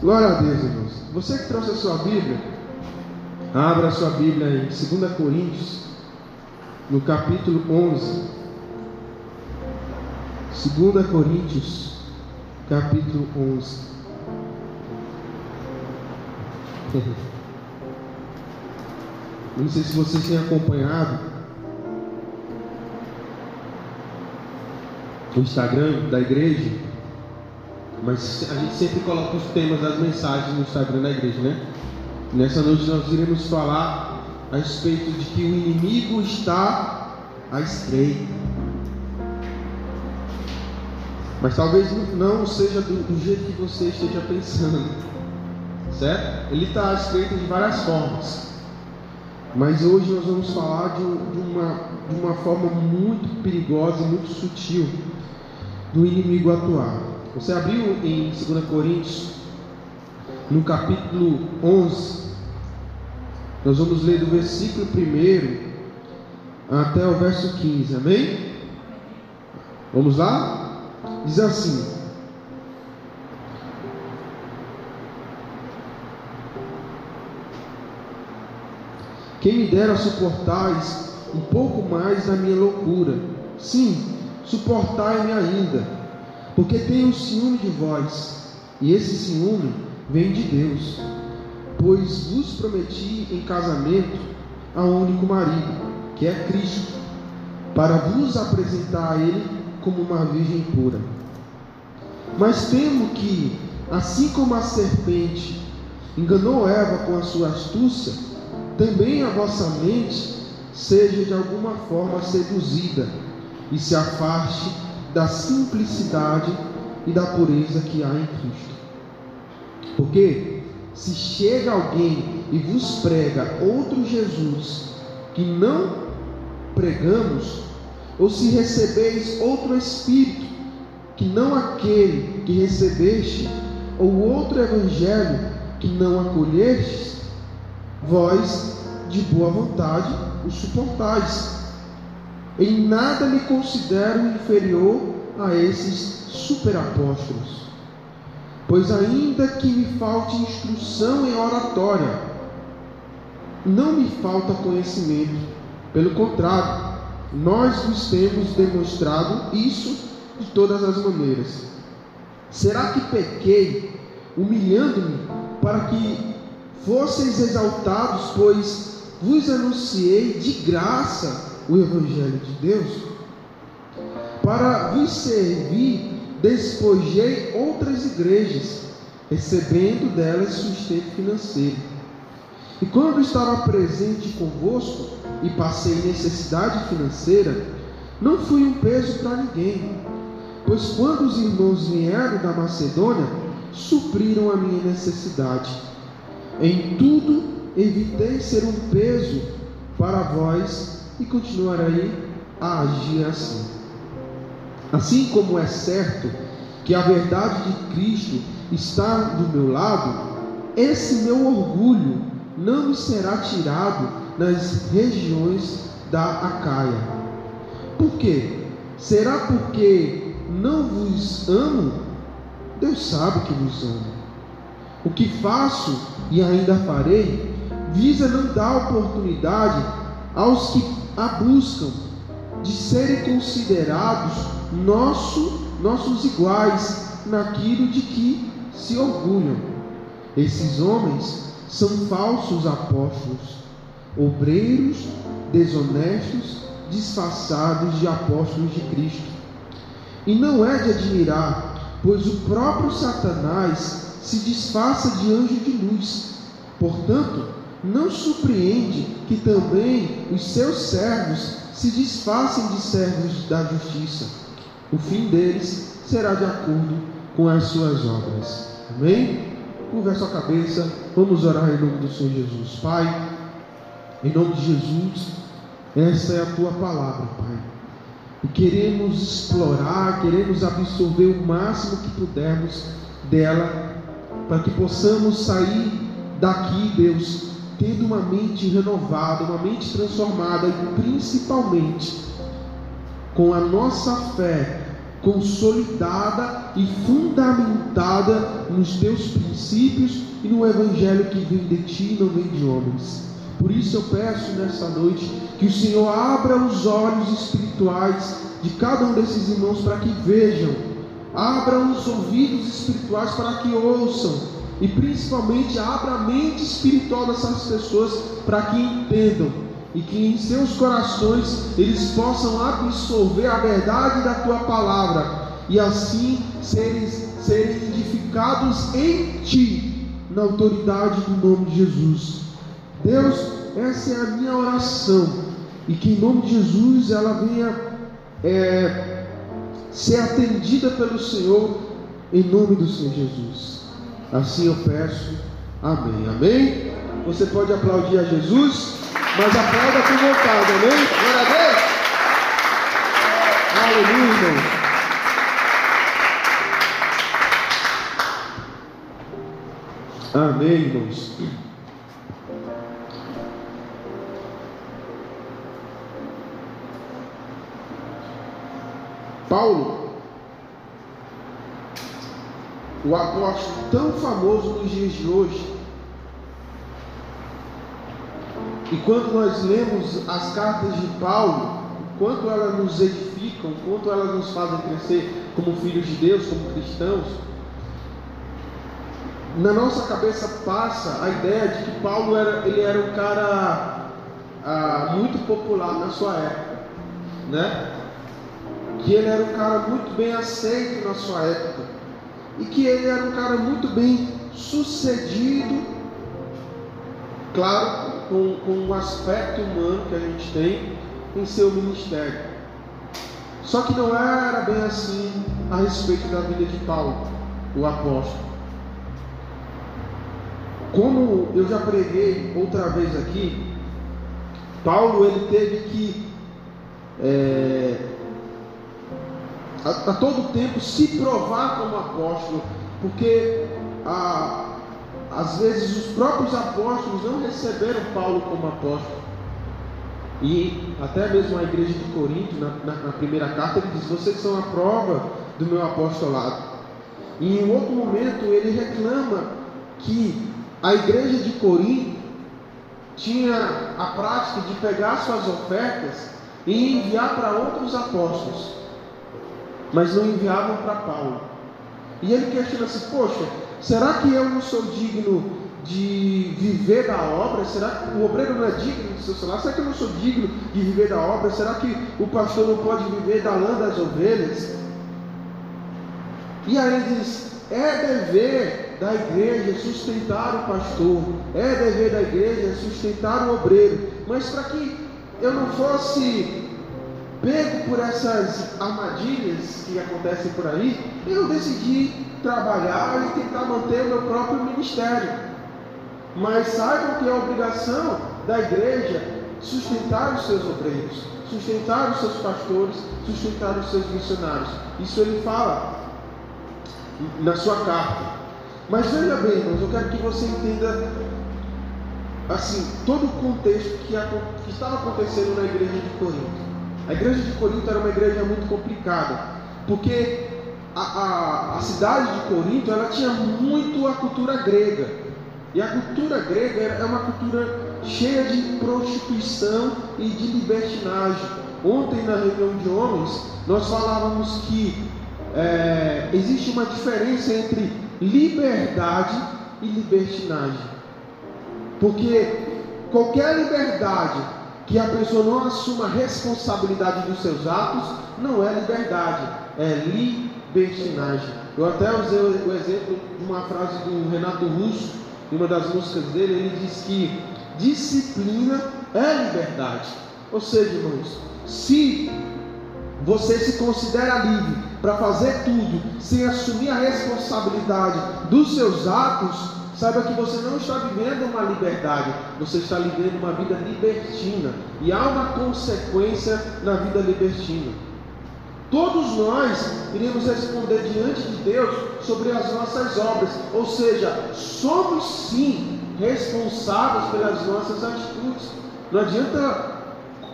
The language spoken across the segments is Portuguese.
Glória a Deus, irmãos. Você que trouxe a sua Bíblia, abra a sua Bíblia em 2 Coríntios, no capítulo 11. 2 Coríntios, capítulo 11. Não sei se vocês têm acompanhado o Instagram da igreja, mas a gente sempre coloca os temas das mensagens no Instagram da igreja, né? Nessa noite nós iremos falar a respeito de que o inimigo está à estreita. Mas talvez não seja do, do jeito que você esteja pensando, certo? Ele está à estreita de várias formas. Mas hoje nós vamos falar de, de, uma, de uma forma muito perigosa e muito sutil do inimigo atuar. Você abriu em 2 Coríntios, no capítulo 11, nós vamos ler do versículo 1 até o verso 15, amém? Vamos lá? Diz assim: Quem me dera suportais um pouco mais da minha loucura. Sim, suportai-me ainda, porque tenho ciúme de vós, e esse ciúme vem de Deus. Pois vos prometi em casamento a um único marido, que é Cristo, para vos apresentar a Ele como uma virgem pura. Mas temo que, assim como a serpente enganou Eva com a sua astúcia, também a vossa mente seja de alguma forma seduzida e se afaste da simplicidade e da pureza que há em Cristo. Porque se chega alguém e vos prega outro Jesus que não pregamos, ou se recebeis outro Espírito que não aquele que recebeste, ou outro Evangelho que não acolhestes, vós de boa vontade o suportais. Em nada me considero inferior a esses superapóstolos, pois ainda que me falte instrução em oratória, não me falta conhecimento, pelo contrário, nós vos temos demonstrado isso de todas as maneiras. Será que pequei, humilhando-me, para que fosseis exaltados, pois vos anunciei de graça o Evangelho de Deus. Para vos servir, despojei outras igrejas, recebendo delas sustento financeiro. E quando estava presente convosco e passei necessidade financeira, não fui um peso para ninguém, pois quando os irmãos vieram da Macedônia, supriram a minha necessidade. Em tudo evitei ser um peso para vós e continuarei a agir assim. Assim como é certo que a verdade de Cristo está do meu lado, esse meu orgulho não me será tirado nas regiões da Acaia. Por quê? Será porque não vos amo? Deus sabe que vos amo. O que faço e ainda farei, visa não dar oportunidade aos que a buscam de serem considerados nosso, nossos iguais naquilo de que se orgulham. Esses homens são falsos apóstolos, obreiros desonestos, disfarçados de apóstolos de Cristo. E não é de admirar, pois o próprio Satanás se disfarça de anjo de luz. Portanto, não surpreende que também os seus servos se disfarcem de servos da justiça. O fim deles será de acordo com as suas obras. Amém? Curva a sua cabeça, vamos orar em nome do Senhor Jesus. Pai, em nome de Jesus, essa é a tua palavra, Pai. E queremos explorar, queremos absorver o máximo que pudermos dela para que possamos sair daqui, Deus, tendo uma mente renovada, uma mente transformada e principalmente com a nossa fé consolidada e fundamentada nos teus princípios e no evangelho que vem de ti e não vem de homens. Por isso eu peço nessa noite que o Senhor abra os olhos espirituais de cada um desses irmãos para que vejam, abra os ouvidos espirituais para que ouçam, e principalmente abra a mente espiritual dessas pessoas para que entendam e que em seus corações eles possam absorver a verdade da tua palavra e assim serem, serem edificados em ti, na autoridade do nome de Jesus. Deus, essa é a minha oração e que em nome de Jesus ela venha é, ser atendida pelo Senhor em nome do Senhor Jesus. Assim eu peço. Amém. Amém. Você pode aplaudir a Jesus, mas aplauda com vontade. Amém. Glória a Deus. Aleluia. Amém, irmãos. Paulo, o apóstolo tão famoso nos dias de hoje, e quando nós lemos as cartas de Paulo, quanto elas nos edificam, quanto elas nos fazem crescer como filhos de Deus, como cristãos, na nossa cabeça passa a ideia de que Paulo era, ele era um cara ah, muito popular na sua época, né? que ele era um cara muito bem aceito na sua época e que ele era um cara muito bem sucedido, claro, com, com o aspecto humano que a gente tem em seu ministério. Só que não era bem assim a respeito da vida de Paulo, o apóstolo. Como eu já preguei outra vez aqui, Paulo ele teve que é, a, a todo tempo se provar como apóstolo, porque a, às vezes os próprios apóstolos não receberam Paulo como apóstolo. E até mesmo a igreja de Corinto, na, na, na primeira carta, ele diz: Vocês são a prova do meu apostolado. E em outro momento ele reclama que a igreja de Corinto tinha a prática de pegar suas ofertas e enviar para outros apóstolos mas não enviavam para Paulo. E ele questiona assim: Poxa, será que eu não sou digno de viver da obra? Será que o obreiro não é digno do seu salário? Será que eu não sou digno de viver da obra? Será que o pastor não pode viver da lã das ovelhas? E aí ele diz: É dever da igreja sustentar o pastor, é dever da igreja sustentar o obreiro, mas para que eu não fosse pego por essas armadilhas que acontecem por aí, eu decidi trabalhar e tentar manter o meu próprio ministério. Mas saibam que é obrigação da igreja sustentar os seus obreiros, sustentar os seus pastores, sustentar os seus missionários. Isso ele fala na sua carta. Mas veja bem, irmãos, eu quero que você entenda assim todo o contexto que, que estava acontecendo na igreja de Corinto. A igreja de Corinto era uma igreja muito complicada, porque a, a, a cidade de Corinto ela tinha muito a cultura grega. E a cultura grega é uma cultura cheia de prostituição e de libertinagem. Ontem, na reunião de homens, nós falávamos que é, existe uma diferença entre liberdade e libertinagem. Porque qualquer liberdade que a pessoa não assuma a responsabilidade dos seus atos, não é liberdade, é libertinagem. Eu até usei o exemplo de uma frase do Renato Russo, em uma das músicas dele, ele diz que disciplina é liberdade. Ou seja, irmãos, se você se considera livre para fazer tudo sem assumir a responsabilidade dos seus atos, Saiba que você não está vivendo uma liberdade, você está vivendo uma vida libertina. E há uma consequência na vida libertina. Todos nós iremos responder diante de Deus sobre as nossas obras, ou seja, somos sim responsáveis pelas nossas atitudes. Não adianta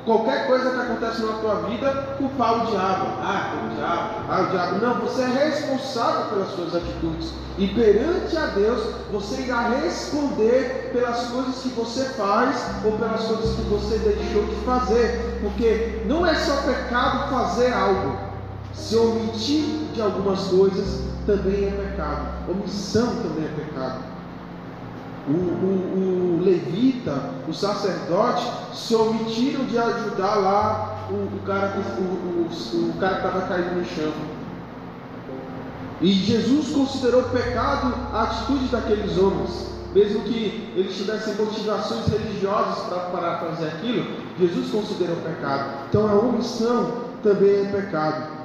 qualquer coisa que acontece na tua vida, culpar o diabo. Ah, o diabo, ah, o diabo. Não, você é responsável pelas suas atitudes. E perante a Deus, você irá responder pelas coisas que você faz ou pelas coisas que você deixou de fazer. Porque não é só pecado fazer algo. Se omitir de algumas coisas também é pecado. Omissão também é pecado o, o, o, levita, o sacerdote, se omitiram de ajudar lá o, o cara que o, o cara estava caído no chão. E Jesus considerou pecado a atitude daqueles homens, mesmo que eles tivessem motivações religiosas para fazer aquilo, Jesus considerou pecado. Então a omissão também é pecado.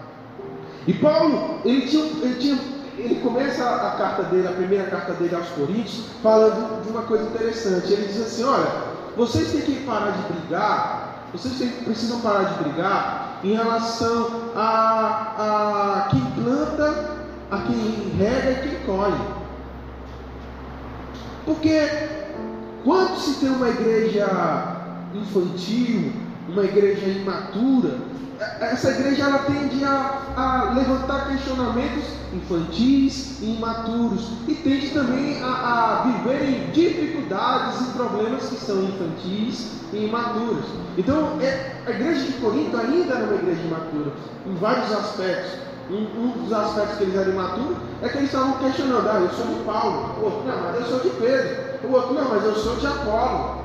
E Paulo, ele tinha, ele tinha ele começa a carta dele, a primeira carta dele aos Coríntios, falando de uma coisa interessante. Ele diz assim: olha, vocês têm que parar de brigar, vocês têm, precisam parar de brigar em relação a, a quem planta, a quem rega e quem colhe. Porque quando se tem uma igreja infantil, uma igreja imatura, essa igreja ela tende a, a, levantar questionamentos infantis e imaturos e tende também a, a, viver em dificuldades e problemas que são infantis e imaturos. Então, é, a igreja de Corinto ainda era uma igreja imatura, em vários aspectos. Um, um, dos aspectos que eles eram imaturos é que eles estavam questionando: ah, eu sou de Paulo, o outro, não, mas eu sou de Pedro, o outro, não, mas eu sou de Apolo.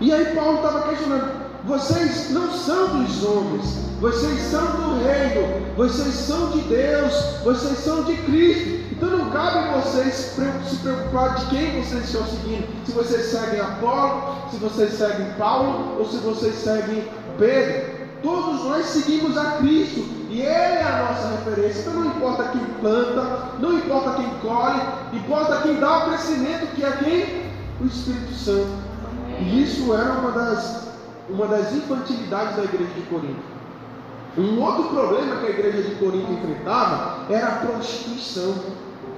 E aí Paulo estava questionando: vocês não são dos homens, vocês são do reino, vocês são de Deus, vocês são de Cristo. Então não cabe vocês se preocupar de quem vocês estão seguindo. Se vocês seguem Apolo, se vocês seguem Paulo ou se vocês seguem Pedro. Todos nós seguimos a Cristo e Ele é a nossa referência. Então não importa quem planta, não importa quem colhe, importa quem dá o crescimento, que é quem? O Espírito Santo. E isso era uma das uma das infantilidades da igreja de Corinto. Um outro problema que a igreja de Corinto enfrentava era a prostituição.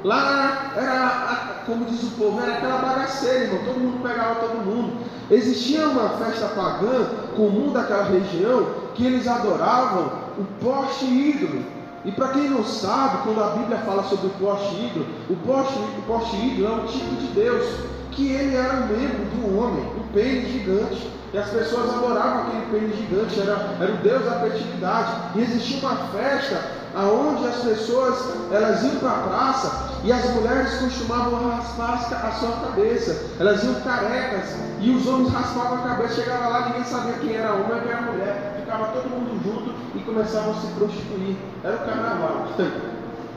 Lá era, como diz o povo, era aquela bagaceira, irmão. Todo mundo pegava todo mundo. Existia uma festa pagã comum daquela região que eles adoravam o poste ídolo. E para quem não sabe, quando a Bíblia fala sobre o poste ídolo, o poste, o poste ídolo é um tipo de Deus, que ele era um membro do homem, um pênis gigante. E as pessoas adoravam aquele pênis gigante, era, era o Deus da fertilidade. E existia uma festa aonde as pessoas elas iam para a praça e as mulheres costumavam raspar a sua cabeça. Elas iam carecas e os homens raspavam a cabeça. Chegava lá, ninguém sabia quem era homem e quem era mulher. Ficava todo mundo junto e começavam a se prostituir. Era o carnaval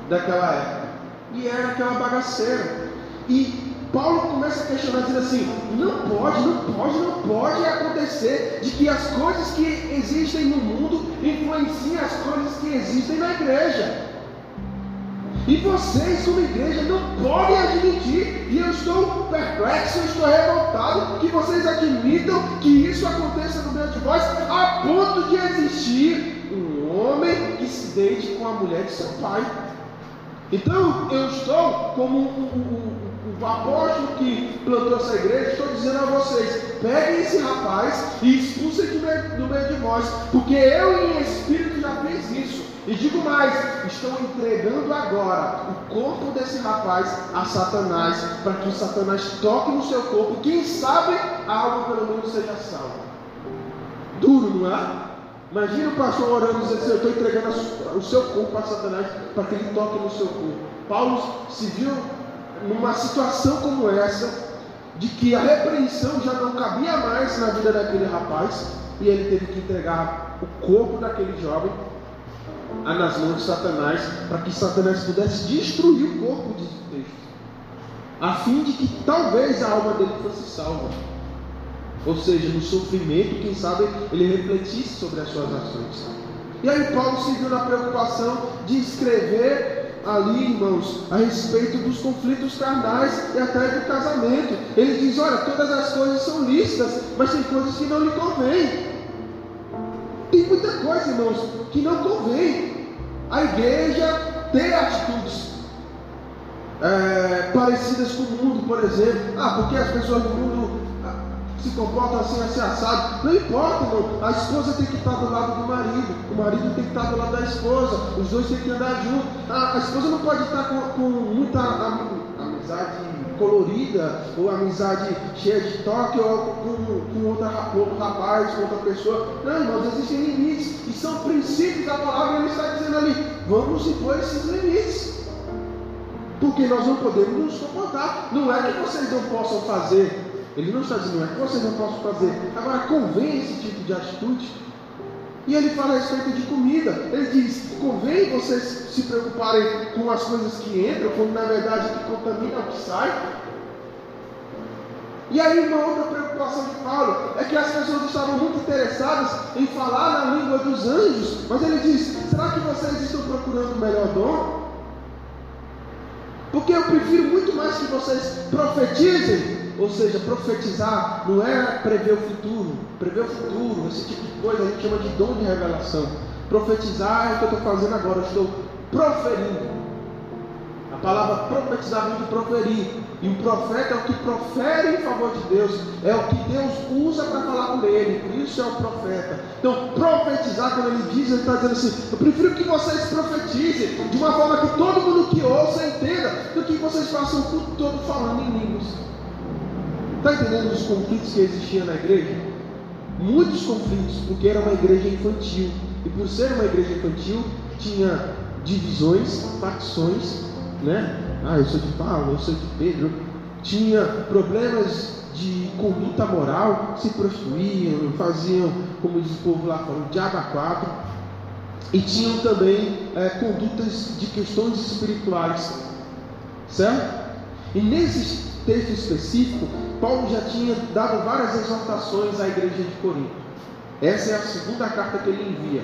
daquela época. E era aquela bagaceira. E Paulo começa a questionar, dizendo assim: não pode, não pode, não pode acontecer de que as coisas que existem no mundo influenciem as coisas que existem na igreja. E vocês, como igreja, não podem admitir, e eu estou perplexo, eu estou revoltado, que vocês admitam que isso aconteça no meio de vós, a ponto de existir um homem que se deite com a mulher de seu pai. Então, eu estou como um, um, o apóstolo que plantou essa igreja, estou dizendo a vocês: peguem esse rapaz e expulsem do meio, do meio de vós, porque eu em espírito já fiz isso. E digo mais: estou entregando agora o corpo desse rapaz a Satanás, para que Satanás toque no seu corpo, quem sabe a alma pelo menos seja salva. Duro, não é? Imagina o pastor orando dizendo assim: Eu estou entregando o seu corpo a Satanás para que ele toque no seu corpo. Paulo se viu numa situação como essa, de que a repreensão já não cabia mais na vida daquele rapaz, e ele teve que entregar o corpo daquele jovem nas mãos de Satanás, para que Satanás pudesse destruir o corpo de texto, a fim de que talvez a alma dele fosse salva. Ou seja, no sofrimento, quem sabe ele refletisse sobre as suas ações. E aí Paulo se viu na preocupação de escrever ali, irmãos, a respeito dos conflitos carnais e até do casamento. Ele diz: olha, todas as coisas são lícitas, mas tem coisas que não lhe convêm. Tem muita coisa, irmãos, que não convém. A igreja ter atitudes é, parecidas com o mundo, por exemplo. Ah, porque as pessoas do mundo se comportam assim, assim, assado. Não importa, irmão. A esposa tem que estar do lado do marido. O marido tem que estar do lado da esposa. Os dois têm que andar juntos. A, a esposa não pode estar com, com muita amizade colorida, ou amizade cheia de toque, ou com, com outra, outro rapaz, com outra pessoa. Não, irmãos, existem limites. E são princípios da palavra. Ele está dizendo ali: vamos impor esses limites. Porque nós não podemos nos comportar. Não é que vocês não possam fazer. Ele não está dizendo, é que vocês não possam fazer. Agora, convém esse tipo de atitude. E ele fala a respeito de comida. Ele diz: convém vocês se preocuparem com as coisas que entram, quando na verdade o que contamina é o que sai. E aí, uma outra preocupação de Paulo é que as pessoas estavam muito interessadas em falar na língua dos anjos, mas ele diz: será que vocês estão procurando o melhor dom? Porque eu prefiro muito mais que vocês profetizem. Ou seja, profetizar não é prever o futuro. Prever o futuro, esse tipo de coisa, a gente chama de dom de revelação. Profetizar é o que eu estou fazendo agora, eu estou proferindo. A palavra profetizar vem de proferir. E o profeta é o que profere em favor de Deus, é o que Deus usa para falar por ele, por isso é o profeta. Então, profetizar, quando ele diz, ele está dizendo assim: eu prefiro que vocês profetizem de uma forma que todo mundo que ouça entenda, do que vocês façam o tempo todo falando em línguas. Está entendendo os conflitos que existiam na igreja? Muitos conflitos, porque era uma igreja infantil. E por ser uma igreja infantil, tinha divisões, facções, né? Ah, eu sou de Paulo, eu sou de Pedro. Tinha problemas de conduta moral, se prostituíam, faziam, como diz o povo lá falando, diabo quatro. E tinham também é, condutas de questões espirituais, certo? E nesse texto específico, Paulo já tinha dado várias exortações à igreja de Corinto. Essa é a segunda carta que ele envia.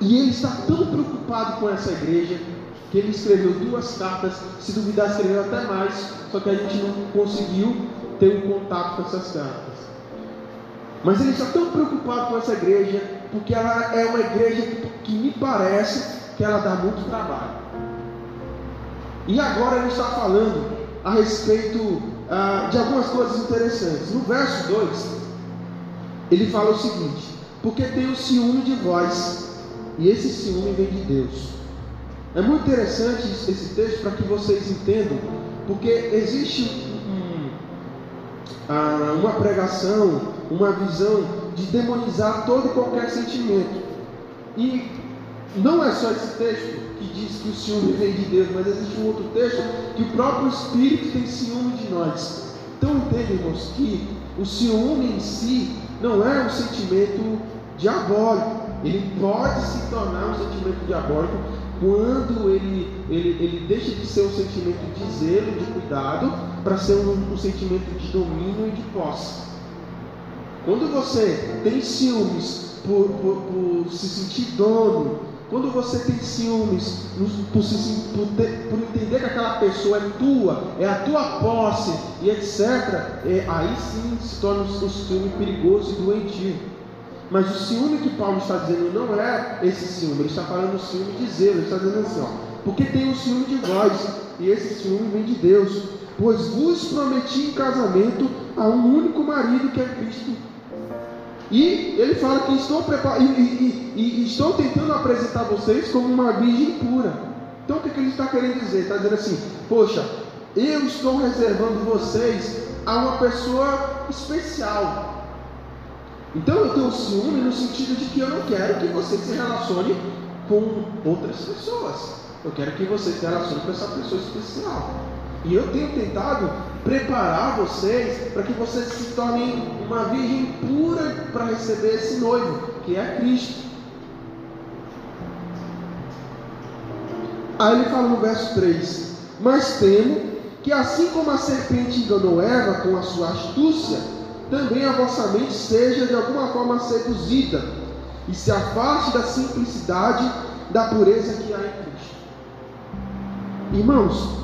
E ele está tão preocupado com essa igreja que ele escreveu duas cartas, se duvidar, escreveu até mais, só que a gente não conseguiu ter um contato com essas cartas. Mas ele está tão preocupado com essa igreja, porque ela é uma igreja que me parece que ela dá muito trabalho. E agora ele está falando a respeito ah, de algumas coisas interessantes. No verso 2, ele fala o seguinte: Porque tem o ciúme de vós, e esse ciúme vem de Deus. É muito interessante esse texto para que vocês entendam, porque existe ah, uma pregação, uma visão de demonizar todo e qualquer sentimento. E não é só esse texto que diz que o ciúme vem de Deus, mas existe um outro texto que o próprio Espírito tem ciúme de nós. Então entendem, irmãos, que o ciúme em si não é um sentimento diabólico. Ele pode se tornar um sentimento diabólico quando ele, ele, ele deixa de ser um sentimento de zelo, de cuidado, para ser um, um sentimento de domínio e de posse. Quando você tem ciúmes por, por, por se sentir dono, quando você tem ciúmes por, por, entender que aquela pessoa é tua, é a tua posse e etc., é, aí sim se torna um ciúme perigoso e doentio. Mas o ciúme que Paulo está dizendo não é esse ciúme, ele está falando do ciúme de zelo, ele está dizendo assim, ó, porque tem o ciúme de vós, e esse ciúme vem de Deus, pois vos prometi em casamento a um único marido que é Cristo. E ele fala que prepar... e, e, e, tentando apresentar vocês como uma virgem pura. Então o que, que ele está querendo dizer? Está dizendo assim, poxa, eu estou reservando vocês a uma pessoa especial, então eu tenho ciúme no sentido de que eu não quero que você se relacione com outras pessoas. Eu quero que você se relacione com essa pessoa especial. E eu tenho tentado preparar vocês para que vocês se tornem uma virgem pura para receber esse noivo, que é Cristo. Aí ele fala no verso 3: Mas temo que assim como a serpente enganou Eva com a sua astúcia, também a vossa mente seja de alguma forma seduzida e se afaste da simplicidade da pureza que há em Cristo. Irmãos,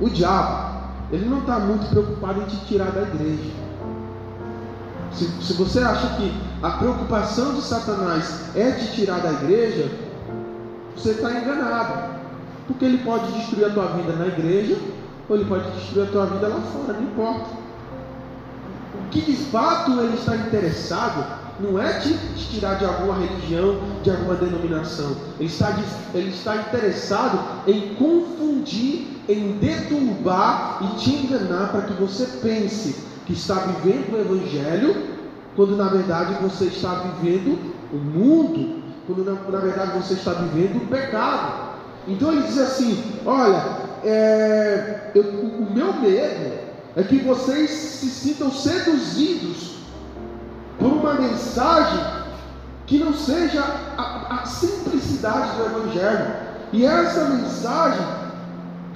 o diabo, ele não está muito preocupado em te tirar da igreja. Se, se você acha que a preocupação de Satanás é te tirar da igreja, você está enganado. Porque ele pode destruir a tua vida na igreja, ou ele pode destruir a tua vida lá fora, não importa. O que de fato ele está interessado não é te, tirar de alguma religião, de alguma denominação. Ele está, ele está interessado em confundir, em deturbar e te enganar para que você pense que está vivendo o Evangelho, quando na verdade você está vivendo o mundo, quando na, na verdade você está vivendo o pecado. Então ele diz assim: Olha, é, eu, o meu medo é que vocês se sintam seduzidos por uma mensagem que não seja a, a simplicidade do Evangelho. E essa mensagem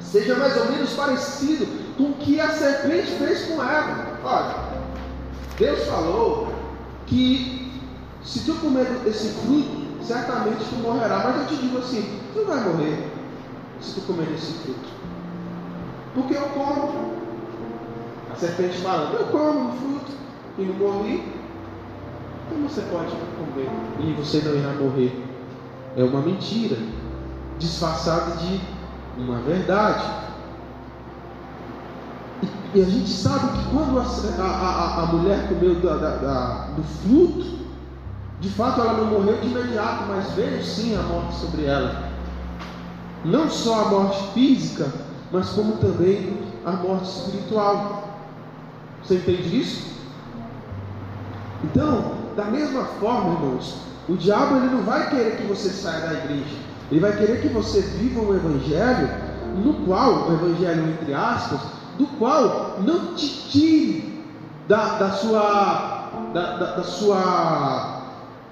seja mais ou menos parecido com o que a serpente fez com Eva. Olha, Deus falou que se tu comer esse fruto, certamente tu morrerá. Mas eu te digo assim, tu vai morrer se tu comer esse fruto. Porque eu como. A serpente fala, eu como o fruto e não morri. Como você pode comer e você não irá morrer? É uma mentira, disfarçada de uma verdade. E, e a gente sabe que quando a, a, a mulher comeu da, da, da, do fruto, de fato ela não morreu de imediato, mas veio sim a morte sobre ela. Não só a morte física, mas como também a morte espiritual. Você entende isso? Então, da mesma forma, irmãos, o diabo ele não vai querer que você saia da igreja. Ele vai querer que você viva um evangelho no qual, o evangelho entre aspas, do qual não te tire da, da sua da, da, da sua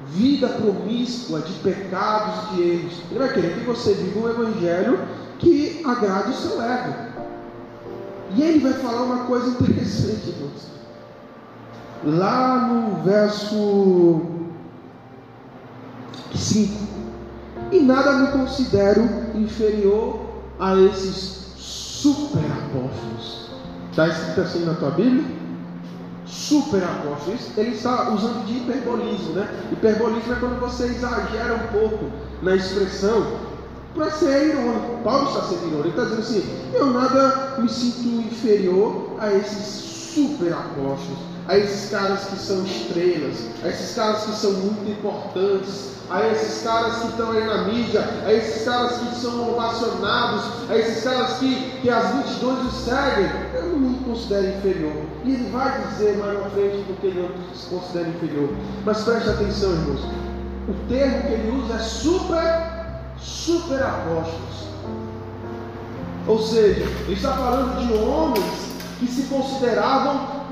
vida promíscua de pecados e de erros. Ele vai querer que você viva um evangelho que agrade o seu ego. E ele vai falar uma coisa interessante, irmãos lá no verso 5: E nada me considero inferior a esses super apóstolos. Está escrito assim na tua Bíblia? Super apóstolos. Ele está usando de hiperbolismo, né? Hiperbolismo é quando você exagera um pouco na expressão para ser irônico. Paulo está sendo irônico. Ele está dizendo assim: Eu nada me sinto inferior a esses super apóstolos a esses caras que são estrelas, a esses caras que são muito importantes, a esses caras que estão aí na mídia, a esses caras que são ovacionados, a esses caras que, que as multidões os seguem, eu não me considero inferior. E ele vai dizer mais na frente porque ele não se considera inferior. Mas preste atenção, irmãos. O termo que ele usa é super, super apóstolos. Ou seja, ele está falando de homens que se consideravam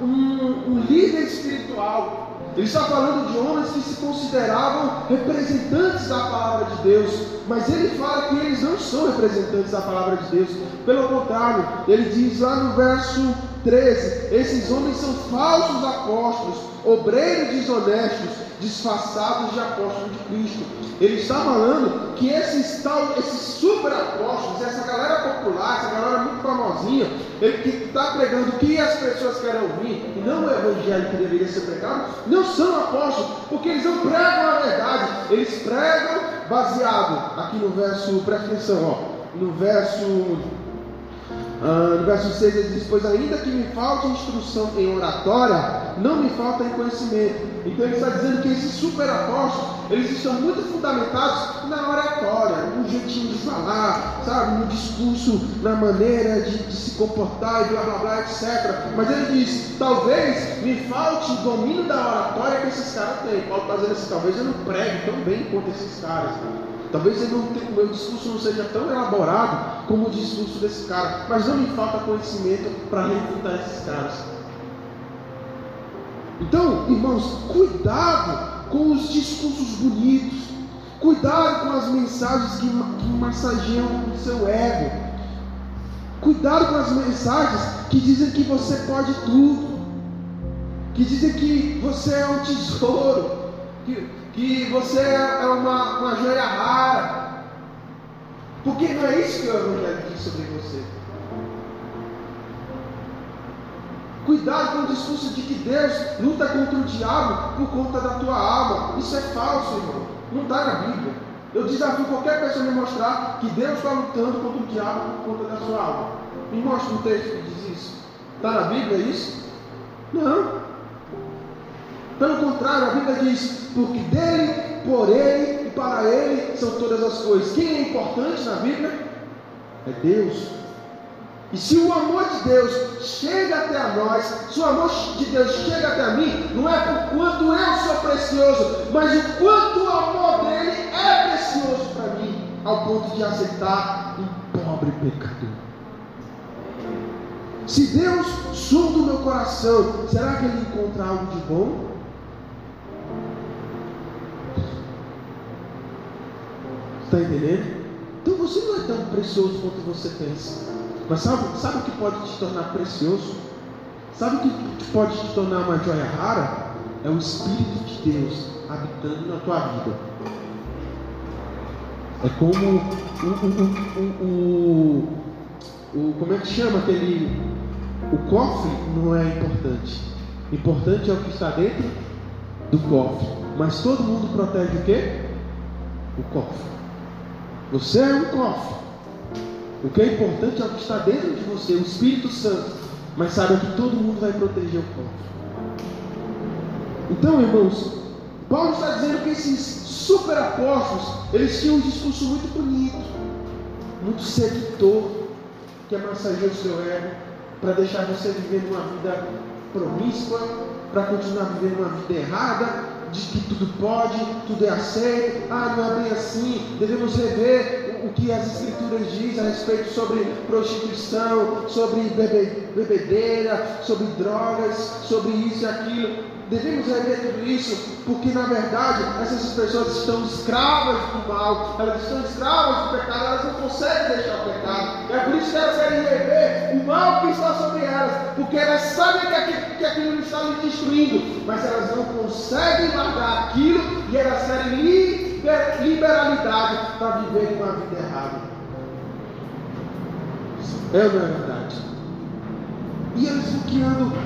líder espiritual. Ele está falando de homens que se consideravam representantes da palavra de Deus, mas ele fala que eles não são representantes da palavra de Deus. Pelo contrário, ele diz lá no verso 13: esses homens são falsos apóstolos, obreiros desonestos, disfarçados de apóstolos de Cristo. Ele está falando que esses, tal, esses super apóstolos, essa galera popular, essa galera muito famosinha, ele que está pregando o que as pessoas querem ouvir, e não o evangelho que deveria ser pregado, não são apóstolos, porque eles não pregam a verdade, eles pregam baseado, aqui no verso, presta atenção, ó, no verso ah, no verso 6 ele diz: Pois ainda que me falte instrução em oratória, não me falta em conhecimento. Então ele está dizendo que esses super apóstolos, eles estão muito fundamentados na oratória, no jeitinho de falar, sabe, no discurso, na maneira de, de se comportar e blá blá blá, etc. Mas ele diz: talvez me falte o domínio da oratória que esses caras têm. Paulo está dizendo assim: talvez eu não pregue tão bem quanto esses caras. Talvez não, o meu discurso não seja tão elaborado como o discurso desse cara, mas não me falta conhecimento para refutar esses caras. Então, irmãos, cuidado com os discursos bonitos, cuidado com as mensagens que, que massageiam o seu ego, cuidado com as mensagens que dizem que você pode tudo, que dizem que você é um tesouro, que, que você é uma, uma joia rara. Porque não é isso que o Evangelho diz sobre você. Cuidado com o discurso de que Deus luta contra o diabo por conta da tua alma. Isso é falso, irmão. Não está na Bíblia. Eu desafio qualquer pessoa me mostrar que Deus está lutando contra o diabo por conta da sua alma. Me mostra um texto que diz isso. Está na Bíblia isso? Não. Pelo contrário, a Bíblia diz: porque dele, por ele e para ele são todas as coisas. Quem é importante na Bíblia? É Deus. E se o amor de Deus chega até nós, se o amor de Deus chega até mim, não é por quanto eu sou precioso, mas o quanto o amor dele é precioso para mim, ao ponto de aceitar um pobre pecador. Se Deus sonda o meu coração, será que ele encontra algo de bom? Está entendendo? Então você não é tão precioso quanto você pensa. Mas sabe, sabe o que pode te tornar precioso? Sabe o que pode te tornar uma joia rara? É o Espírito de Deus habitando na tua vida. É como o, o, como é que chama aquele o cofre não é importante. Importante é o que está dentro do cofre. Mas todo mundo protege o quê? O cofre. Você é um cofre. O que é importante é o que está dentro de você, o Espírito Santo. Mas saiba que todo mundo vai proteger o corpo. Então, irmãos, Paulo está dizendo que esses super apóstolos, eles tinham um discurso muito bonito, muito sedutor, que massageia o seu ego, para deixar você viver uma vida promíscua, para continuar vivendo uma vida errada, de que tudo pode, tudo é aceito, ah, não é bem assim, devemos rever o que as escrituras dizem a respeito sobre prostituição, sobre bebe, bebedeira, sobre drogas, sobre isso e aquilo. Devemos rever tudo isso, porque na verdade essas pessoas estão escravas do mal, elas estão escravas do pecado, elas não conseguem deixar o pecado. É por isso que elas querem rever o mal que está sobre elas, porque elas sabem que aquilo, que aquilo está lhe destruindo, mas elas não conseguem largar aquilo e elas querem liberalidade para viver uma vida errada. É ou verdade? E eles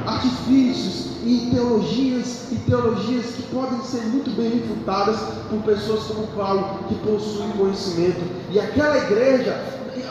artifícios e teologias e teologias que podem ser muito bem refutadas por pessoas como Paulo, que possuem conhecimento. E aquela igreja,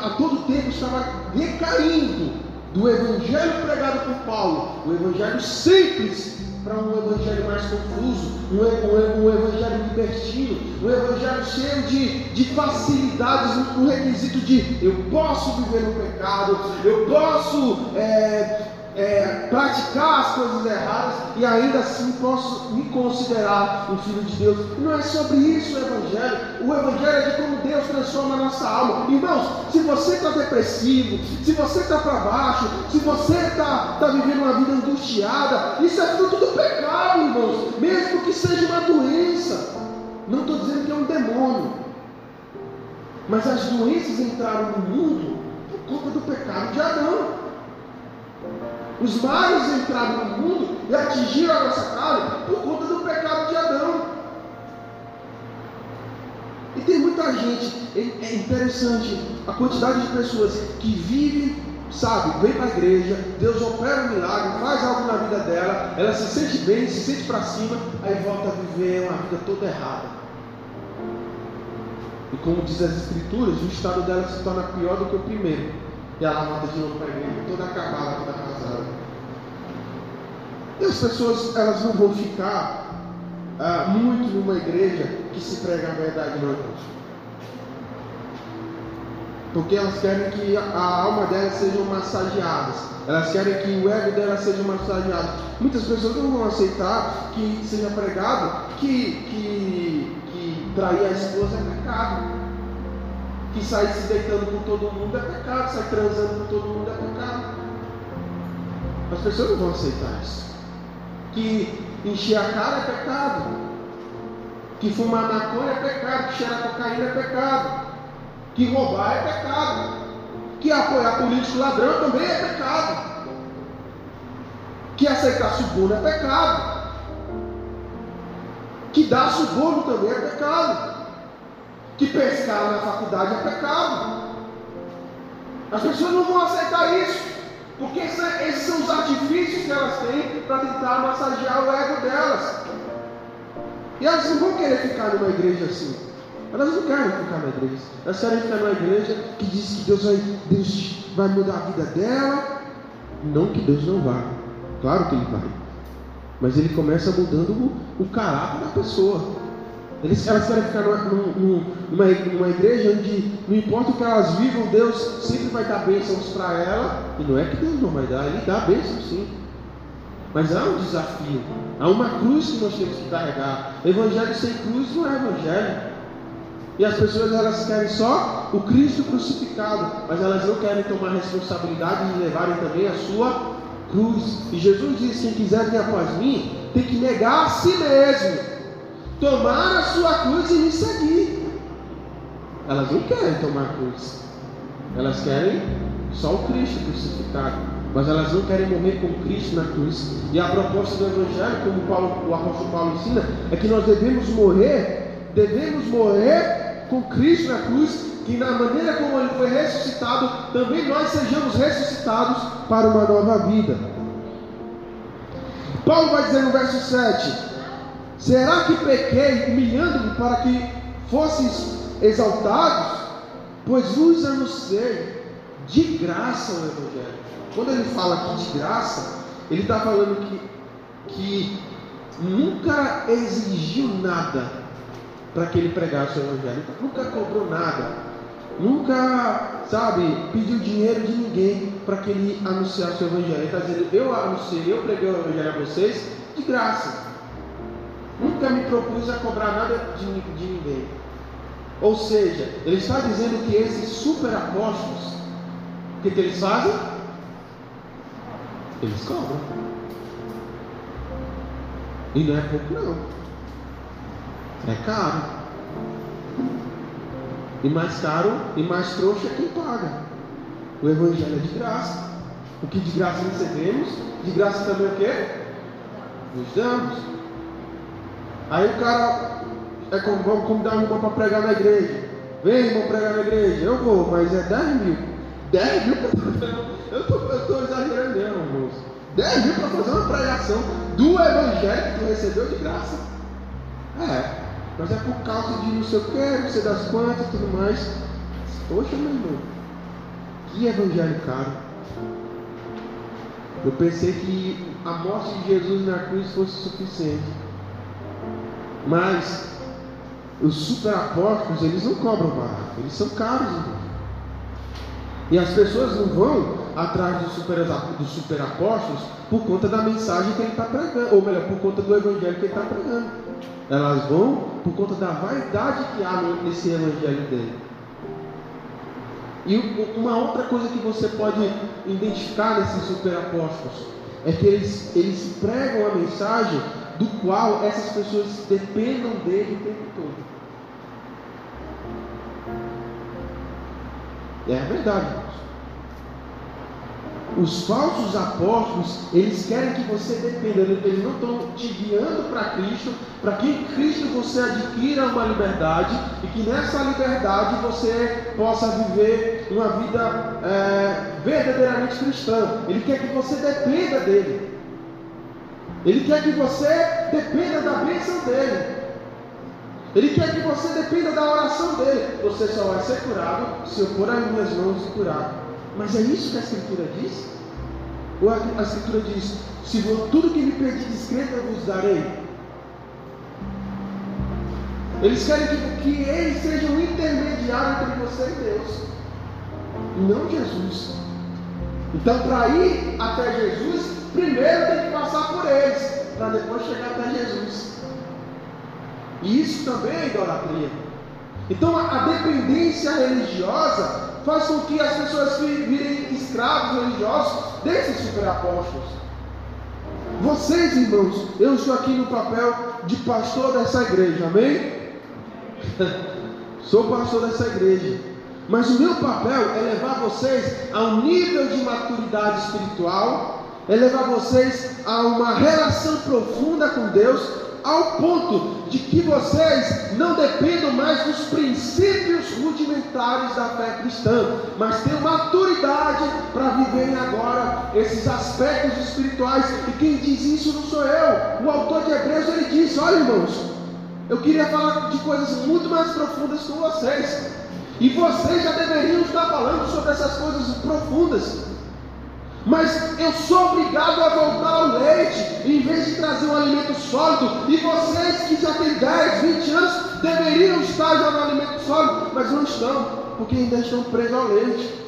a todo tempo, estava decaindo do evangelho pregado por Paulo, o evangelho simples para um evangelho mais confuso, um, um, um, evangelho libertino, um evangelho cheio de, de facilidades, no, um requisito de eu posso viver no pecado, eu posso é, é, praticar as coisas erradas e ainda assim posso me considerar um filho de Deus. Não é sobre isso o Evangelho. O Evangelho é de como Deus transforma a nossa alma. Irmãos, se você está depressivo, se você está para baixo, se você está tá vivendo uma vida angustiada, isso é fruto do pecado, irmãos. Mesmo que seja uma doença. Não estou dizendo que é um demônio. Mas as doenças entraram no mundo por conta do pecado de Adão. Os males entraram no mundo e atingiram a nossa carne por conta do pecado de Adão. E tem muita gente, é, é interessante a quantidade de pessoas que vivem, sabe, vem para a igreja, Deus opera um milagre, faz algo na vida dela, ela se sente bem, se sente para cima, aí volta a viver uma vida toda errada. E como diz as escrituras, o estado dela se torna pior do que o primeiro. E ela volta de novo para a igreja, toda acabada, toda casada. E as pessoas, elas não vão ficar ah, muito numa igreja que se prega a verdade não, Porque elas querem que a alma delas sejam massageadas. Elas querem que o ego delas seja massageado. Muitas pessoas não vão aceitar que seja pregado que, que, que trair a esposa é pecado que sair se deitando com todo mundo é pecado, sair transando com todo mundo é pecado. As pessoas não vão aceitar isso. Que encher a cara é pecado. Que fumar maconha é pecado. Que cheirar cocaína é pecado. Que roubar é pecado. Que apoiar político ladrão também é pecado. Que aceitar suborno é pecado. Que dar suborno também é pecado que pescar na faculdade é pecado. As pessoas não vão aceitar isso, porque esses são os artifícios que elas têm para tentar massagear o ego delas. E elas não vão querer ficar numa igreja assim. Elas não querem ficar na igreja. Elas querem ficar numa igreja que diz que Deus vai, Deus vai mudar a vida dela. Não que Deus não vá. Claro que Ele vai. Mas Ele começa mudando o, o caráter da pessoa. Eles, elas querem ficar numa, numa, numa, igreja onde não importa o que elas vivam, Deus sempre vai dar bênçãos para ela. E não é que Deus não vai dar, Ele dá bênçãos sim. Mas há um desafio, há uma cruz que nós temos que carregar. Evangelho sem cruz não é evangelho. E as pessoas elas querem só o Cristo crucificado, mas elas não querem tomar responsabilidade de levarem também a sua cruz. E Jesus disse: quem quiser vir após mim, tem que negar a si mesmo tomar a sua cruz e me seguir. Elas não querem tomar a cruz. Elas querem só o Cristo crucificado. Mas elas não querem morrer com Cristo na cruz. E a proposta do Evangelho, como Paulo, o apóstolo Paulo ensina, é que nós devemos morrer, devemos morrer com Cristo na cruz, que na maneira como ele foi ressuscitado, também nós sejamos ressuscitados para uma nova vida. Paulo vai dizer no verso 7: Será que pequei humilhando-me para que fosses exaltados? Pois vos anunciei de graça o Evangelho. Quando ele fala aqui de graça, ele está falando que, que nunca exigiu nada para que ele pregasse o Evangelho. Nunca cobrou nada. Nunca, sabe, pediu dinheiro de ninguém para que ele anunciasse o Evangelho. Ele está dizendo: Eu anunciei, eu preguei o Evangelho a vocês de graça. Nunca me propus a cobrar nada de, de ninguém. Ou seja, ele está dizendo que esses super apóstolos, o que, que eles fazem? Eles cobram. E não é pouco não. É caro. E mais caro e mais trouxa é quem paga. O evangelho é de graça. O que de graça recebemos, de graça também o quê? Nos damos. Aí o cara é como, vamos convidar um irmão para pregar na igreja. Vem, irmão, pregar na igreja. Eu vou, mas é 10 mil. 10 mil Eu estou exagerando mesmo, moço. 10 mil para fazer uma pregação do evangelho que tu recebeu de graça. É, mas é por causa de não sei o que, não sei das quantas e tudo mais. Poxa, meu irmão, que evangelho caro. Eu pensei que a morte de Jesus na cruz fosse suficiente. Mas os superapóstolos, eles não cobram barato, eles são caros. Irmão. E as pessoas não vão atrás dos superapóstolos por conta da mensagem que ele está pregando, ou melhor, por conta do evangelho que ele está pregando. Elas vão por conta da vaidade que há nesse evangelho dele. E uma outra coisa que você pode identificar nesses superapóstolos é que eles, eles pregam a mensagem do qual essas pessoas dependam dele o tempo todo. É a verdade, irmãos. Os falsos apóstolos, eles querem que você dependa, eles não estão te guiando para Cristo, para que em Cristo você adquira uma liberdade e que nessa liberdade você possa viver uma vida é, verdadeiramente cristã. Ele quer que você dependa dele. Ele quer que você dependa da bênção dele. Ele quer que você dependa da oração dele. Você só vai ser curado se eu pôr as minhas mãos e curar. Mas é isso que a Escritura diz? Ou a, Escritura diz: Se vou, tudo que me pedir escreva, eu vos darei? Eles querem que, que ele seja o intermediário entre você e Deus, e não Jesus. Então, para ir até Jesus, primeiro tem que passar por eles, para depois chegar até Jesus. E isso também é idolatria. Então, a, dependência religiosa faz com que as pessoas virem escravos religiosos desses superapóstolos. Vocês, irmãos, eu estou aqui no papel de pastor dessa igreja, amém? Sou pastor dessa igreja. Mas o meu papel é levar vocês a um nível de maturidade espiritual, é levar vocês a uma relação profunda com Deus, ao ponto de que vocês não dependam mais dos princípios rudimentares da fé cristã, mas tenham maturidade para viverem agora esses aspectos espirituais. E quem diz isso não sou eu. O autor de Hebreus ele diz: olha, irmãos, Eu queria falar de coisas muito mais profundas com vocês. E vocês já deveriam estar falando sobre essas coisas profundas. Mas eu sou obrigado a voltar ao leite, em vez de trazer um alimento sólido. E vocês que já têm 10, 20 anos, deveriam estar já no alimento sólido, mas não estão, porque ainda estão presos ao leite.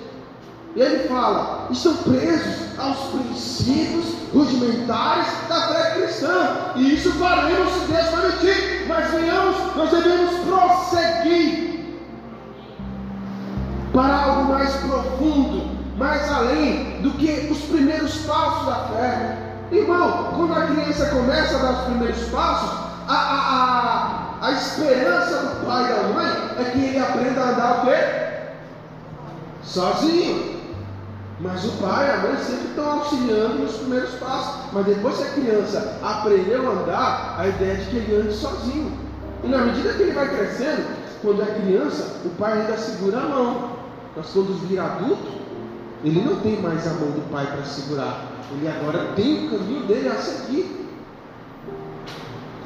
E ele fala: estão presos aos princípios rudimentares da fé cristã. E isso faremos se Deus permitir. Mas venhamos, nós devemos prosseguir para algo mais profundo, mais além do que os primeiros passos da fé. Irmão, quando a criança começa a dar os primeiros passos, a, a, a, a esperança do pai e da mãe é que ele aprenda a andar o quê? Sozinho. Mas o pai e a mãe sempre estão auxiliando nos primeiros passos. Mas depois que a criança aprendeu a andar, a ideia é de que ele ande sozinho. E na medida que ele vai crescendo, quando é criança, o pai ainda segura a mão. Mas quando vira adulto, ele não tem mais a mão do pai para segurar. Ele agora tem o caminho dele a seguir.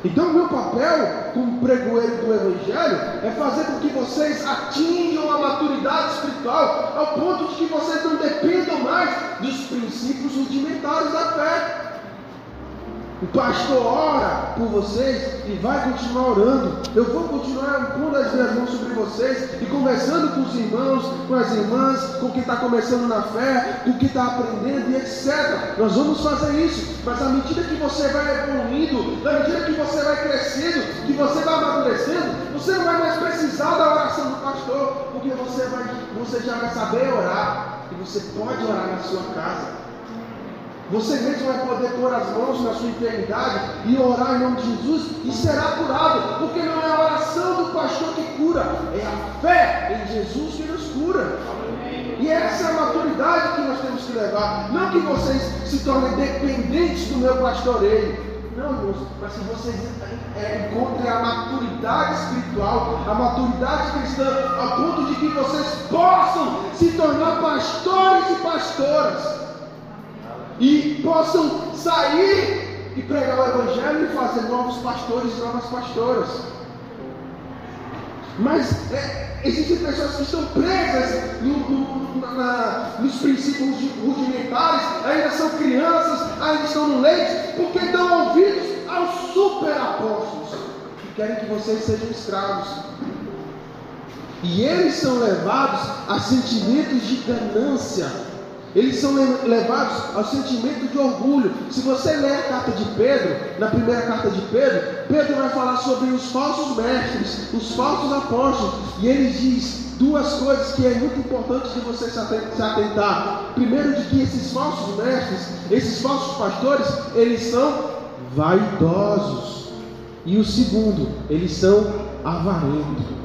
Então, meu papel como pregoeiro do Evangelho é fazer com que vocês atinjam a maturidade espiritual ao ponto de que vocês não dependam mais dos princípios rudimentares da fé. O pastor ora por vocês e vai continuar orando. Eu vou continuar pondo as minhas mãos sobre vocês e conversando com os irmãos, com as irmãs, com quem está começando na fé, com quem está aprendendo e etc. Nós vamos fazer isso, mas à medida que você vai evoluindo, à medida que você vai crescendo, que você vai amadurecendo, você não vai mais precisar da oração do pastor, porque você, vai, você já vai saber orar e você pode orar na sua casa. Você mesmo vai poder pôr as mãos na sua enfermidade e orar em nome de Jesus e será curado, porque não é a oração do pastor que cura, é a fé em Jesus que nos cura. E essa é a maturidade que nós temos que levar. Não que vocês se tornem dependentes do meu pastoreio. Não, irmãos, mas que vocês é, encontrem a maturidade espiritual, a maturidade cristã, a ponto de que vocês possam se tornar pastores e pastoras e possam sair e pregar o Evangelho e fazer novos pastores e novas pastoras. Mas é, existem pessoas que estão presas no, no, na, nos princípios rudimentares, ainda são crianças, ainda estão no leite, porque dão ouvidos aos super apóstolos que querem que vocês sejam escravos. E eles são levados a sentimentos de ganância, eles são levados ao sentimento de orgulho. Se você ler a carta de Pedro, na primeira carta de Pedro, Pedro vai falar sobre os falsos mestres, os falsos apóstolos, e ele diz duas coisas que é muito importante de você se atentar. Primeiro, de que esses falsos mestres, esses falsos pastores, eles são vaidosos. E o segundo, eles são avarentos.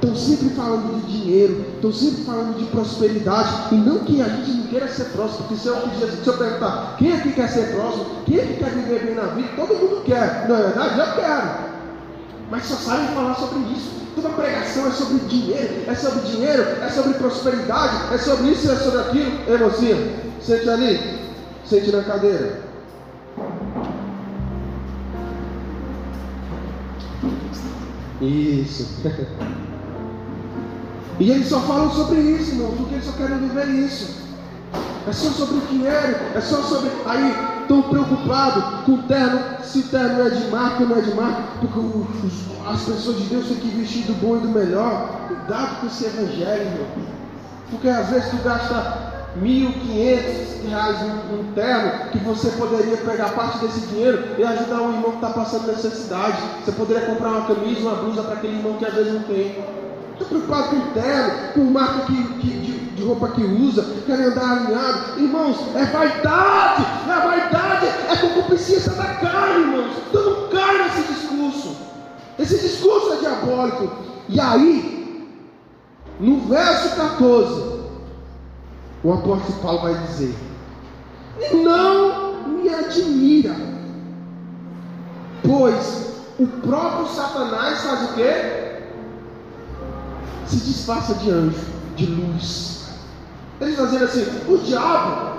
Estão sempre falando de dinheiro, estão sempre falando de prosperidade, e não que a gente não queira ser próximo, porque se eu, se eu perguntar, quem aqui quer ser próximo, quem aqui quer viver bem na vida, todo mundo quer, não é verdade? Eu quero, mas só sabem falar sobre isso. Toda pregação é sobre dinheiro, é sobre dinheiro, é sobre prosperidade, é sobre isso, é sobre aquilo. Ei, mocinha, sente ali, sente na cadeira. Isso. E eles só falam sobre isso, irmão, porque eles só querem viver isso. É só sobre dinheiro, é só sobre. Aí estão preocupados com o terno, se o terno é de marca ou não é de marca, porque os, as pessoas de Deus têm que vestir do bom e do melhor. Cuidado com esse evangelho, irmão. Porque às vezes tu gasta mil, quinhentos reais num, terno, que você poderia pegar parte desse dinheiro e ajudar um irmão que está passando necessidade. Você poderia comprar uma camisa, uma blusa para aquele irmão que às vezes não tem. Estou preocupado com o terno, com marca que, que, de, de, roupa que usa, quer andar alinhado. Irmãos, é vaidade, é vaidade, é concupiscência da carne, irmãos. Então não cai nesse discurso. Esse discurso é diabólico. E aí, no verso 14, o apóstolo Paulo vai dizer: Não me admira, pois o próprio Satanás faz o quê? Se disfarça de anjo, de luz. Ele está dizendo assim: o diabo,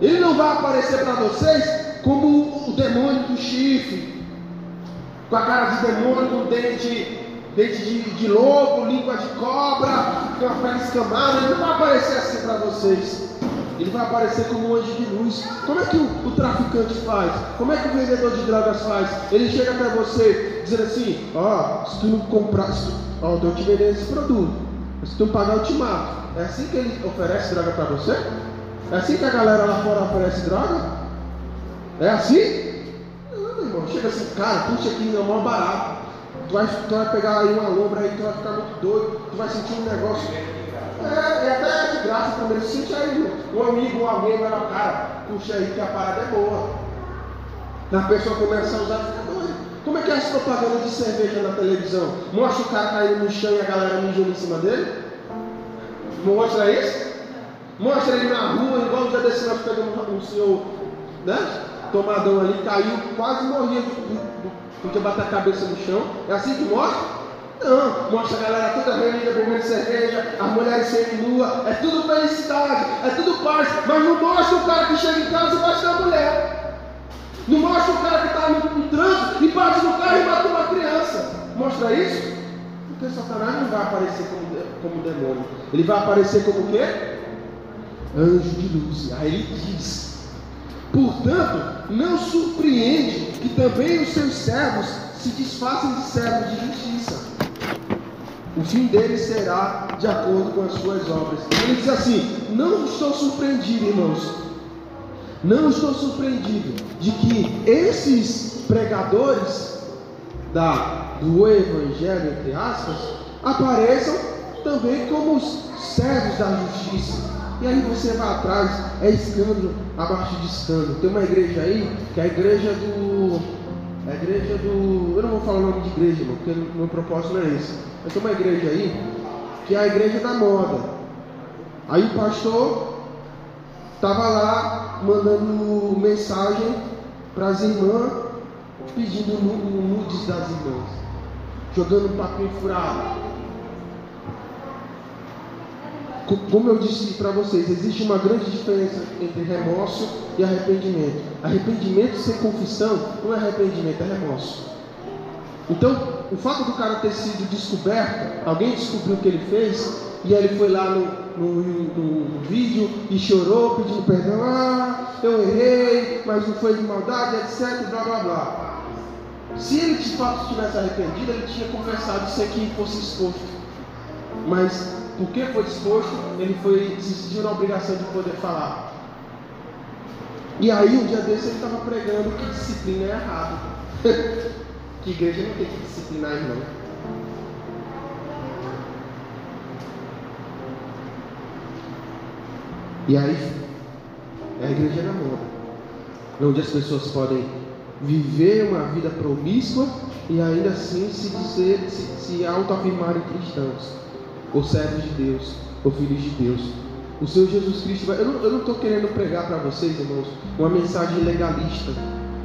ele não vai aparecer para vocês como o demônio do chifre, com a cara de demônio, com dente, dente de, de lobo, língua de cobra, com a pele escamada. Ele não vai aparecer assim para vocês. Ele vai aparecer como um anjo de luz. Como é que o, o, traficante faz? Como é que o vendedor de drogas faz? Ele chega até você dizendo assim: Ó, oh, se tu não comprar, ó, oh, eu te vendendo esse produto. Se tu não pagar, eu te mato. É assim que ele oferece droga para você? É assim que a galera lá fora oferece droga? É assim? Não, meu irmão. Chega assim, cara, puxa aqui, é maior barato. Tu vai, tu vai pegar aí uma lombra aí, tu vai ficar muito doido, tu vai sentir um negócio. É, é até de graça também. Se sente aí, um amigo, um alguém vai lá, cara, puxa aí que a parada é boa. A pessoa começa a usar, fica doido. Como é que é as propagandas de cerveja na televisão? Mostra o cara caindo no chão e a galera mijando em cima dele? Mostra isso? Mostra ele na rua, igual já desse nós pegamos um senhor, né? Tomadão ali, caiu, quase morria porque bateu a cabeça no chão. É assim que mostra? Não, mostra a galera toda reunida bebendo cerveja, as mulheres semi-nua, é tudo felicidade, é tudo paz, mas não mostra o cara que chega em casa e bate na mulher. Não mostra o cara que está no, no trânsito e bate no carro e mata uma criança. Mostra isso? Porque Satanás não vai aparecer como, como demônio. Ele vai aparecer como o quê? Anjo de luz. Aí ele diz. Portanto, não surpreende que também os seus servos se desfaçam de servos de justiça. O fim deles será de acordo com as suas obras. Ele diz assim: Não estou surpreendido, irmãos. Não estou surpreendido de que esses pregadores da do evangelho, entre aspas, apareçam também como os servos da justiça. E aí você vai atrás, é escândalo abaixo de escândalo. Tem uma igreja aí, que é a igreja do. É a igreja do. Eu não vou falar o nome de igreja, irmão, porque meu propósito não é esse. Mas tem uma igreja aí, que é a igreja da moda. Aí o pastor estava lá mandando mensagem para as irmãs, pedindo nudes das irmãs jogando papinho furado. Como eu disse para vocês, existe uma grande diferença entre remorso e arrependimento. Arrependimento sem confissão não é arrependimento, é remorso. Então, o fato do cara ter sido descoberto, alguém descobriu o que ele fez, e aí ele foi lá no, no, no, vídeo e chorou, pedindo perdão, ah, eu errei, mas não foi de maldade, etc, blá blá blá. Se ele de fato tivesse arrependido, ele tinha confessado sem que fosse exposto. Mas porque foi exposto, ele foi se sentiu na obrigação de poder falar. E aí um dia desse ele estava pregando que disciplina é errado. que igreja não tem que disciplinar irmão. E aí a igreja na moda. Onde as pessoas podem viver uma vida promíscua e ainda assim se dizer, se, se autoafirmarem cristãos, ou servos de Deus, ou filhos de Deus. O Senhor Jesus Cristo vai. Eu não estou querendo pregar para vocês, irmãos, uma mensagem legalista.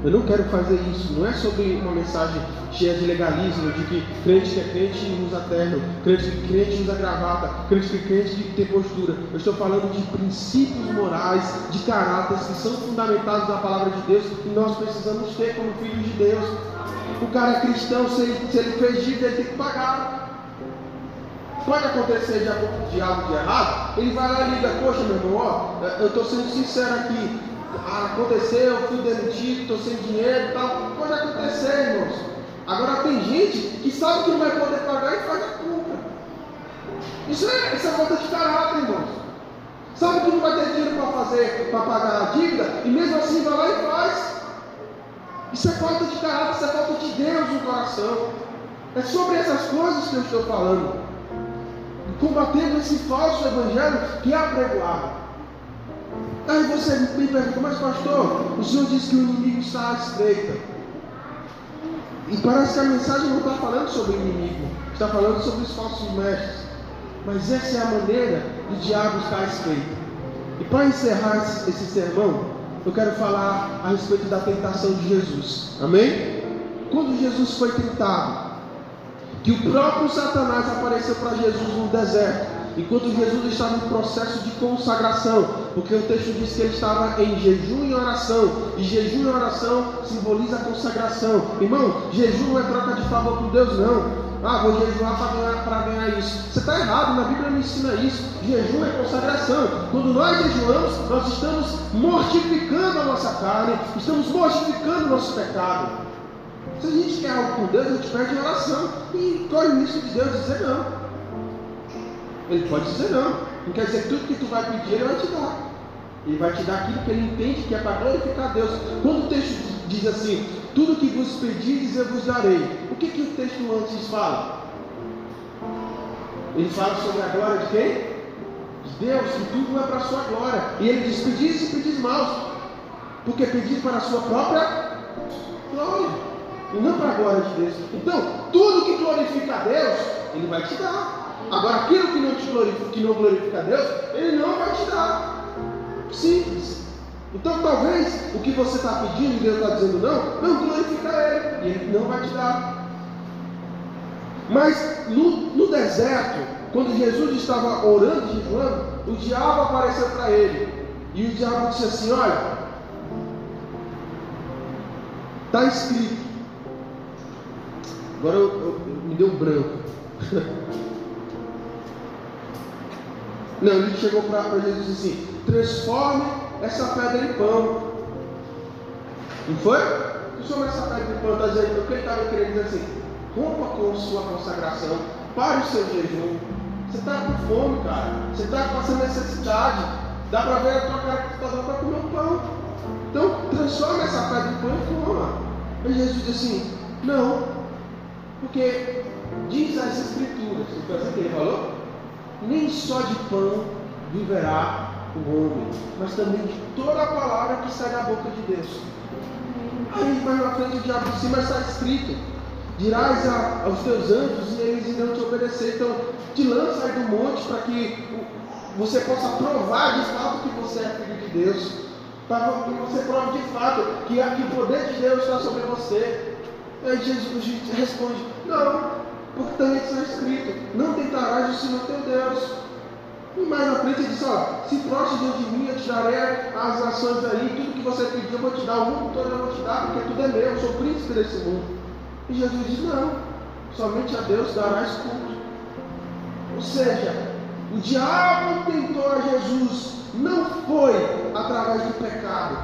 Eu não quero fazer isso. Não é sobre uma mensagem cheia de legalismo, de que crente que é crente usa terno, crente que crente usa gravata, crente que crente tem postura. Eu estou falando de princípios morais, de caráteres que são fundamentados na palavra de Deus e nós precisamos ter como filhos de Deus. O cara é cristão, se ele, se ele fez dívida, ele tem que pagar. Pode acontecer de, de algo de errado, ele vai lá e liga, poxa meu irmão, ó, eu estou sendo sincero aqui, aconteceu, eu fui demitido, estou sem dinheiro e tal. Pode acontecer, irmãos. Agora tem gente que sabe que não vai poder pagar e faz a compra. Isso é, isso é falta de caráter, irmãos. Sabe que não vai ter dinheiro para fazer, para pagar a dívida, e mesmo assim vai lá e faz. Isso é falta de caráter, isso é falta de Deus no coração. É sobre essas coisas que eu estou falando. Combatendo esse falso evangelho que é apregoado. Aí você me pergunta, mas pastor, o senhor disse que o inimigo está à espreita. E parece que a mensagem não está falando sobre o inimigo, está falando sobre os falsos mestres. Mas essa é a maneira do diabo estar à espreita. E para encerrar esse, esse sermão, eu quero falar a respeito da tentação de Jesus. Amém? Quando Jesus foi tentado, que o próprio Satanás apareceu para Jesus no deserto enquanto Jesus estava em processo de consagração, porque o texto diz que ele estava em jejum e oração, e jejum e oração simboliza a consagração. Irmão, jejum não é troca de favor com Deus, não. Ah, vou jejuar para ganhar, ganhar isso. Você está errado, na Bíblia não ensina isso. Jejum é consagração. Quando nós jejuamos, nós estamos mortificando a nossa carne, estamos mortificando o nosso pecado. Se a gente quer algo com Deus, a gente pede oração. E corre o risco de Deus dizer não. Ele pode dizer não. Não quer dizer que tudo que tu vai pedir, ele vai te dar. Ele vai te dar aquilo que ele entende que é para glorificar Deus. Quando o texto diz assim, tudo que vos pedires eu vos darei. O que, que o texto antes fala? Ele fala sobre a glória de quem? De Deus, que tudo é para a sua glória. E ele diz: pedis e pedis maus. Porque pedir para a sua própria glória. E não para a glória de Deus. Então, tudo que glorifica a Deus, Ele vai te dar. Agora, aquilo que não, te glorifica, que não glorifica a Deus, Ele não vai te dar. Simples. Então talvez o que você está pedindo e Deus está dizendo não, não glorifica Ele, e Ele não vai te dar. Mas no, no deserto, quando Jesus estava orando e jejuando, o diabo apareceu para ele. E o diabo disse assim: Olha, está escrito. Agora eu, eu, me deu branco. Não, ele chegou para Jesus e disse assim: transforme essa pedra em pão. Não foi? Transforme essa pedra em pão. Está dizendo o que ele estava querendo dizer assim: rompa com sua consagração, pare o seu jejum. Você está com fome, cara. Você está com essa necessidade. Dá para ver a tua cara que está dando para comer um pão. Então, transforme essa pedra em pão e coma. Aí Jesus disse assim: Não, porque diz as Escrituras, o que assim ele falou? Nem só de pão viverá o homem, mas também de toda a palavra que sai da boca de Deus. Aí mais na frente o diabo disse, mas está escrito, dirás a, aos teus anjos e eles irão te obedecer. Então, te lança aí do monte para que você possa provar de fato que você é filho de Deus. Para que você prove de fato que, que o poder de Deus está sobre você. Aí Jesus responde, não, porque também está escrito, não tentarás o Senhor teu Deus. E mais na frente ele diz, ó, se diante de mim, eu te darei as nações aí, tudo que você pedir eu vou te dar, o mundo todo eu vou te dar, porque tudo é meu, eu sou príncipe desse mundo. E Jesus diz, não, somente a Deus darás culto. Ou seja, o diabo tentou a Jesus, não foi através do pecado,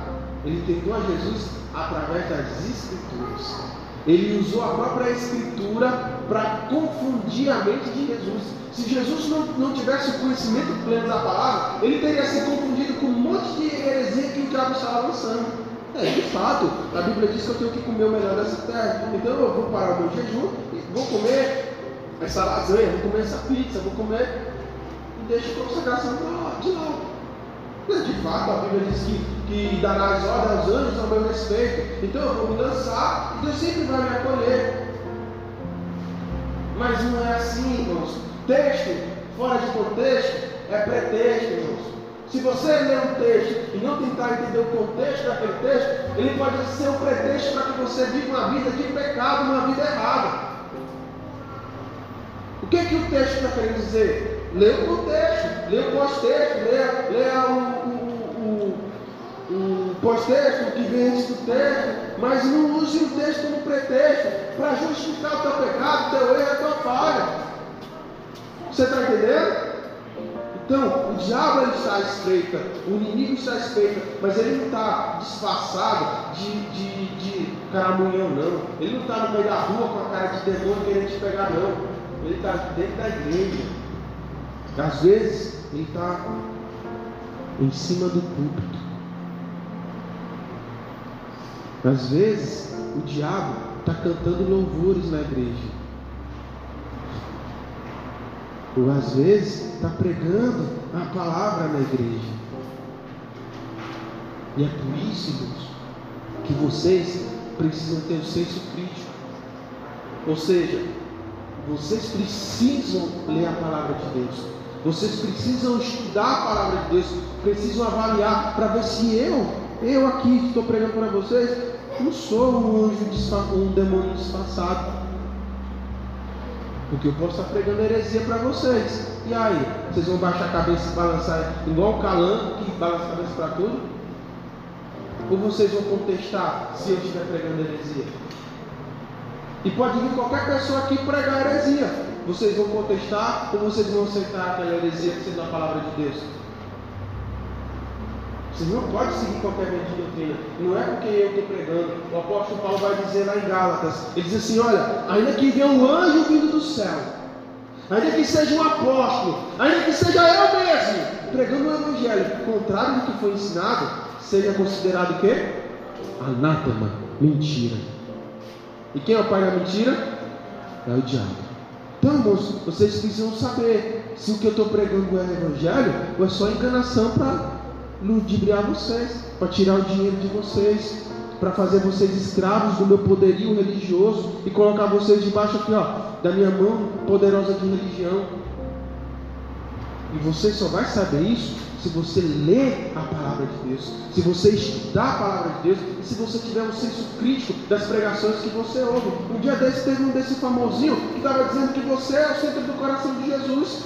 ele tentou a Jesus através das escrituras. Ele usou a própria escritura para confundir a mente de Jesus. Se Jesus não, não tivesse o conhecimento pleno da palavra, ele teria se confundido com um monte de heresia que o diabo estava lançando. É, de fato, a Bíblia diz que eu tenho que comer o melhor dessa terra. Então eu vou parar o meu jejum e vou comer essa lasanha, vou comer essa pizza, vou comer e deixo a consagração de lado. De fato, a Bíblia diz que, que as ordens aos anjos ao meu respeito. Então eu vou me lançar e Deus sempre vai me acolher. Mas não é assim, irmãos. Texto fora de contexto é pretexto, irmãos. Se você ler um texto e não tentar entender o contexto daquele texto, ele pode ser um pretexto para que você viva uma vida de pecado, uma vida errada. O que, é que o texto está querendo dizer? Lê o contexto, lê o pós-texto, lê, lê o, o, o, o pós-texto que vem antes do texto, mas não use o texto como pretexto para justificar o teu pecado, teu erro, a tua falha. Você está entendendo? Então, o diabo está à espreita, o inimigo está à espreita, mas ele não está disfarçado de, de, de caramunhão, não. Ele não está no meio da rua com a cara de demônio querendo te pegar, não. Ele está dentro da igreja. Às vezes ele está em cima do púlpito. Às vezes o diabo está cantando louvores na igreja. Ou às vezes está pregando a palavra na igreja. E é por isso, irmãos, que vocês precisam ter o senso crítico. Ou seja, vocês precisam ler a palavra de Deus. Vocês precisam estudar a palavra de Deus, precisam avaliar para ver se eu, eu aqui que estou pregando para vocês, não sou um anjo, um demônio disfarçado. Porque eu posso estar pregando heresia para vocês. E aí? Vocês vão baixar a cabeça e balançar igual o calango que balança a cabeça para tudo? Ou vocês vão contestar se eu estiver pregando heresia? E pode vir qualquer pessoa aqui pregar heresia. Vocês vão contestar ou vocês vão aceitar aquela heresia sendo a palavra de Deus? Você não pode seguir qualquer vento de doutrina. Não é porque eu estou pregando. O apóstolo Paulo vai dizer lá em Gálatas: ele diz assim: Olha, ainda que venha um anjo vindo do céu, ainda que seja um apóstolo, ainda que seja eu mesmo, pregando o evangelho contrário do que foi ensinado, seja considerado o quê? Anátema, mentira. E quem é o pai da mentira? É o diabo. Então, irmãos, vocês precisam saber se o que eu estou pregando é evangelho ou é só enganação para ludibriar vocês, para tirar o dinheiro de vocês, para fazer vocês escravos do meu poderio religioso e colocar vocês debaixo aqui, ó, da minha mão poderosa de religião. E você só vai saber isso se você ler a palavra de Deus, se você estudar a palavra de Deus e se você tiver um senso crítico das pregações que você ouve. Um dia desse teve um desse famosinho que estava dizendo que você é o centro do coração de Jesus.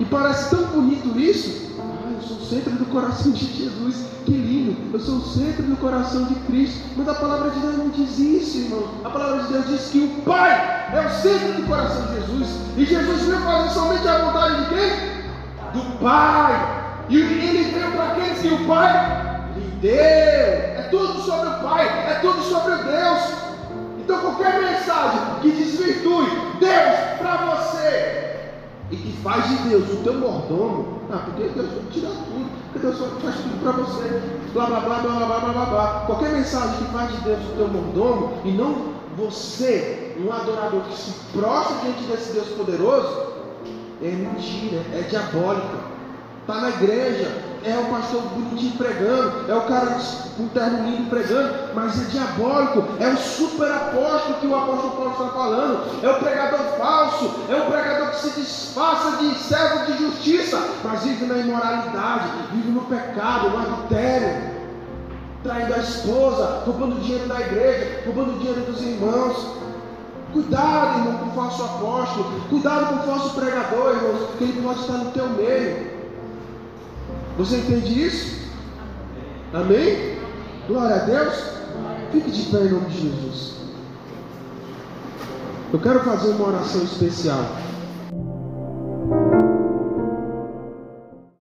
E parece tão bonito isso. Ah, eu sou o centro do coração de Jesus. Que lindo. Eu sou o centro do coração de Cristo. Mas a palavra de Deus não diz isso, irmão. A palavra de Deus diz que o Pai é o centro do coração de Jesus. E Jesus veio fazer somente a vontade de quem? do Pai. E ele veio para aqueles que o Pai lhe deu. É tudo sobre o Pai, é tudo sobre Deus. Então qualquer mensagem que desvirtue Deus para você e que faz de Deus o teu mordomo, ah, porque Deus vai tirar tudo, porque Deus faz tudo para você, blá blá blá blá blá blá blá blá. Qualquer mensagem que faz de Deus o teu mordomo e não você, um adorador que se prostra diante desse Deus poderoso, é mentira, é diabólica. Está na igreja, é o pastor bonitinho pregando, é o cara com terno lindo pregando, mas é diabólico, é o super apóstolo que o apóstolo Paulo está falando, é o pregador falso, é o pregador que se disfarça de servo de justiça, mas vive na imoralidade, vive no pecado, no adultério, traindo a esposa, roubando dinheiro da igreja, roubando dinheiro dos irmãos. Cuidado, irmão, com o falso apóstolo. Cuidado com o falso pregador, irmão, porque ele pode estar no teu meio. Você entende isso? Amém? Glória a Deus. Fique de pé em nome de Jesus. Eu quero fazer uma oração especial.